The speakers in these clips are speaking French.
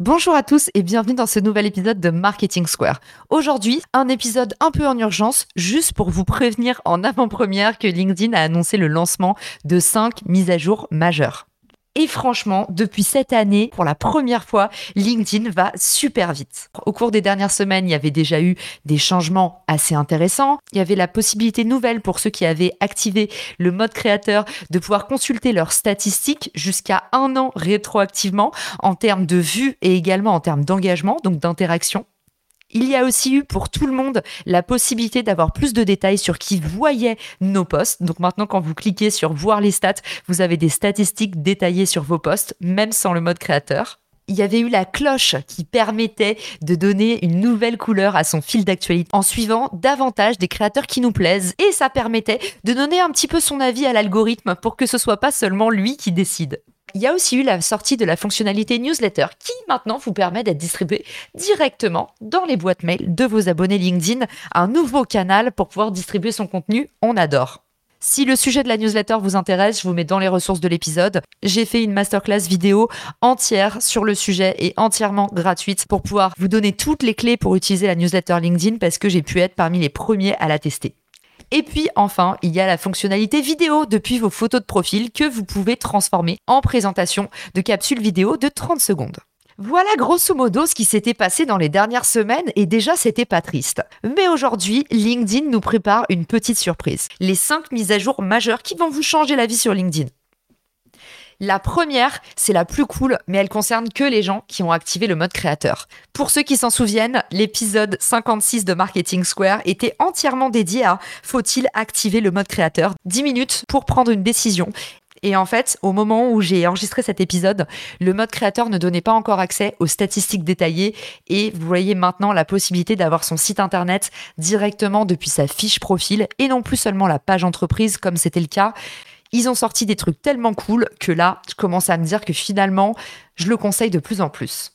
Bonjour à tous et bienvenue dans ce nouvel épisode de Marketing Square. Aujourd'hui, un épisode un peu en urgence, juste pour vous prévenir en avant-première que LinkedIn a annoncé le lancement de 5 mises à jour majeures. Et franchement, depuis cette année, pour la première fois, LinkedIn va super vite. Au cours des dernières semaines, il y avait déjà eu des changements assez intéressants. Il y avait la possibilité nouvelle pour ceux qui avaient activé le mode créateur de pouvoir consulter leurs statistiques jusqu'à un an rétroactivement en termes de vues et également en termes d'engagement, donc d'interaction. Il y a aussi eu pour tout le monde la possibilité d'avoir plus de détails sur qui voyait nos posts. Donc maintenant, quand vous cliquez sur voir les stats, vous avez des statistiques détaillées sur vos posts, même sans le mode créateur. Il y avait eu la cloche qui permettait de donner une nouvelle couleur à son fil d'actualité en suivant davantage des créateurs qui nous plaisent. Et ça permettait de donner un petit peu son avis à l'algorithme pour que ce soit pas seulement lui qui décide. Il y a aussi eu la sortie de la fonctionnalité newsletter qui maintenant vous permet d'être distribué directement dans les boîtes mail de vos abonnés LinkedIn, un nouveau canal pour pouvoir distribuer son contenu. On adore. Si le sujet de la newsletter vous intéresse, je vous mets dans les ressources de l'épisode. J'ai fait une masterclass vidéo entière sur le sujet et entièrement gratuite pour pouvoir vous donner toutes les clés pour utiliser la newsletter LinkedIn parce que j'ai pu être parmi les premiers à la tester. Et puis enfin, il y a la fonctionnalité vidéo depuis vos photos de profil que vous pouvez transformer en présentation de capsules vidéo de 30 secondes. Voilà grosso modo ce qui s'était passé dans les dernières semaines et déjà c'était pas triste. Mais aujourd'hui, LinkedIn nous prépare une petite surprise. Les 5 mises à jour majeures qui vont vous changer la vie sur LinkedIn. La première, c'est la plus cool, mais elle concerne que les gens qui ont activé le mode créateur. Pour ceux qui s'en souviennent, l'épisode 56 de Marketing Square était entièrement dédié à faut-il activer le mode créateur? 10 minutes pour prendre une décision. Et en fait, au moment où j'ai enregistré cet épisode, le mode créateur ne donnait pas encore accès aux statistiques détaillées et vous voyez maintenant la possibilité d'avoir son site internet directement depuis sa fiche profil et non plus seulement la page entreprise comme c'était le cas. Ils ont sorti des trucs tellement cool que là, je commence à me dire que finalement, je le conseille de plus en plus.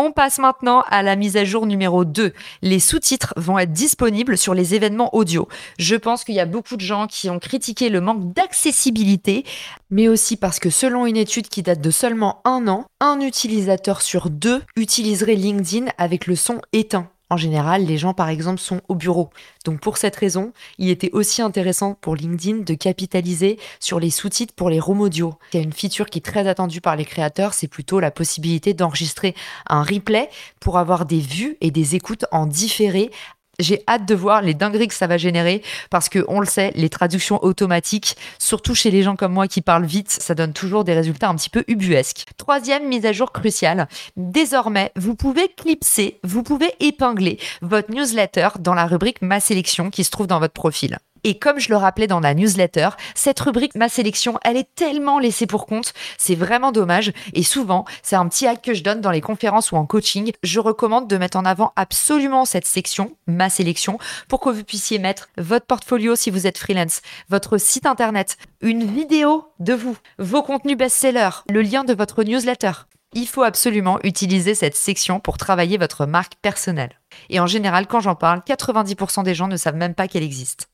On passe maintenant à la mise à jour numéro 2. Les sous-titres vont être disponibles sur les événements audio. Je pense qu'il y a beaucoup de gens qui ont critiqué le manque d'accessibilité, mais aussi parce que selon une étude qui date de seulement un an, un utilisateur sur deux utiliserait LinkedIn avec le son éteint. En général, les gens, par exemple, sont au bureau. Donc pour cette raison, il était aussi intéressant pour LinkedIn de capitaliser sur les sous-titres pour les roms audio. Il y a une feature qui est très attendue par les créateurs, c'est plutôt la possibilité d'enregistrer un replay pour avoir des vues et des écoutes en différé j'ai hâte de voir les dingueries que ça va générer parce que on le sait, les traductions automatiques, surtout chez les gens comme moi qui parlent vite, ça donne toujours des résultats un petit peu ubuesques. Troisième mise à jour cruciale. Désormais, vous pouvez clipser, vous pouvez épingler votre newsletter dans la rubrique Ma sélection qui se trouve dans votre profil. Et comme je le rappelais dans la newsletter, cette rubrique Ma sélection, elle est tellement laissée pour compte, c'est vraiment dommage. Et souvent, c'est un petit hack que je donne dans les conférences ou en coaching. Je recommande de mettre en avant absolument cette section, Ma sélection, pour que vous puissiez mettre votre portfolio si vous êtes freelance, votre site internet, une vidéo de vous, vos contenus best-sellers, le lien de votre newsletter. Il faut absolument utiliser cette section pour travailler votre marque personnelle. Et en général, quand j'en parle, 90% des gens ne savent même pas qu'elle existe.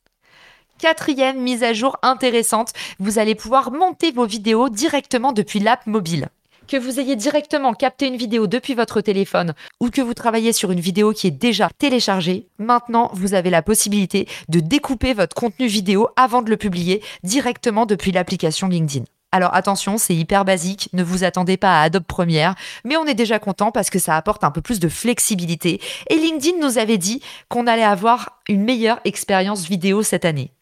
Quatrième mise à jour intéressante, vous allez pouvoir monter vos vidéos directement depuis l'app mobile. Que vous ayez directement capté une vidéo depuis votre téléphone ou que vous travaillez sur une vidéo qui est déjà téléchargée, maintenant vous avez la possibilité de découper votre contenu vidéo avant de le publier directement depuis l'application LinkedIn. Alors attention, c'est hyper basique, ne vous attendez pas à Adobe Premiere, mais on est déjà content parce que ça apporte un peu plus de flexibilité. Et LinkedIn nous avait dit qu'on allait avoir une meilleure expérience vidéo cette année.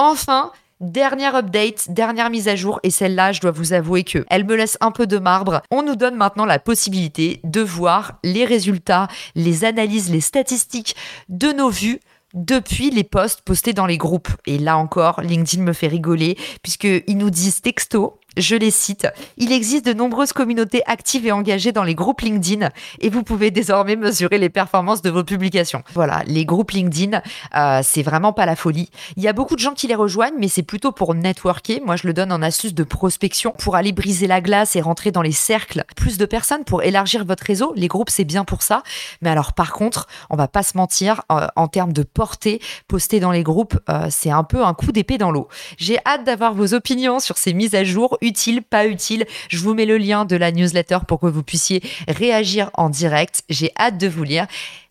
Enfin, Dernière update, dernière mise à jour, et celle-là, je dois vous avouer que elle me laisse un peu de marbre. On nous donne maintenant la possibilité de voir les résultats, les analyses, les statistiques de nos vues depuis les posts postés dans les groupes. Et là encore, LinkedIn me fait rigoler puisqu'ils nous disent texto je les cite. Il existe de nombreuses communautés actives et engagées dans les groupes LinkedIn et vous pouvez désormais mesurer les performances de vos publications. Voilà, les groupes LinkedIn, euh, c'est vraiment pas la folie. Il y a beaucoup de gens qui les rejoignent, mais c'est plutôt pour networker. Moi, je le donne en astuce de prospection pour aller briser la glace et rentrer dans les cercles. Plus de personnes pour élargir votre réseau. Les groupes, c'est bien pour ça. Mais alors, par contre, on va pas se mentir, euh, en termes de portée, poster dans les groupes, euh, c'est un peu un coup d'épée dans l'eau. J'ai hâte d'avoir vos opinions sur ces mises à jour utile, pas utile. Je vous mets le lien de la newsletter pour que vous puissiez réagir en direct. J'ai hâte de vous lire.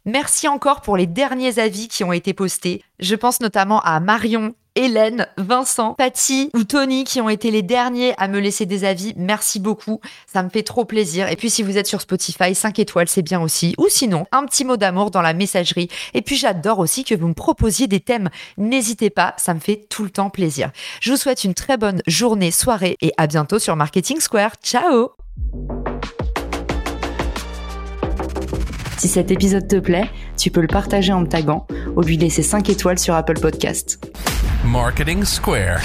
Merci encore pour les derniers avis qui ont été postés. Je pense notamment à Marion, Hélène, Vincent, Patty ou Tony qui ont été les derniers à me laisser des avis. Merci beaucoup, ça me fait trop plaisir. Et puis si vous êtes sur Spotify, 5 étoiles, c'est bien aussi. Ou sinon, un petit mot d'amour dans la messagerie. Et puis j'adore aussi que vous me proposiez des thèmes. N'hésitez pas, ça me fait tout le temps plaisir. Je vous souhaite une très bonne journée, soirée et à bientôt sur Marketing Square. Ciao Si cet épisode te plaît, tu peux le partager en me taguant ou lui laisser 5 étoiles sur Apple Podcast. Marketing Square.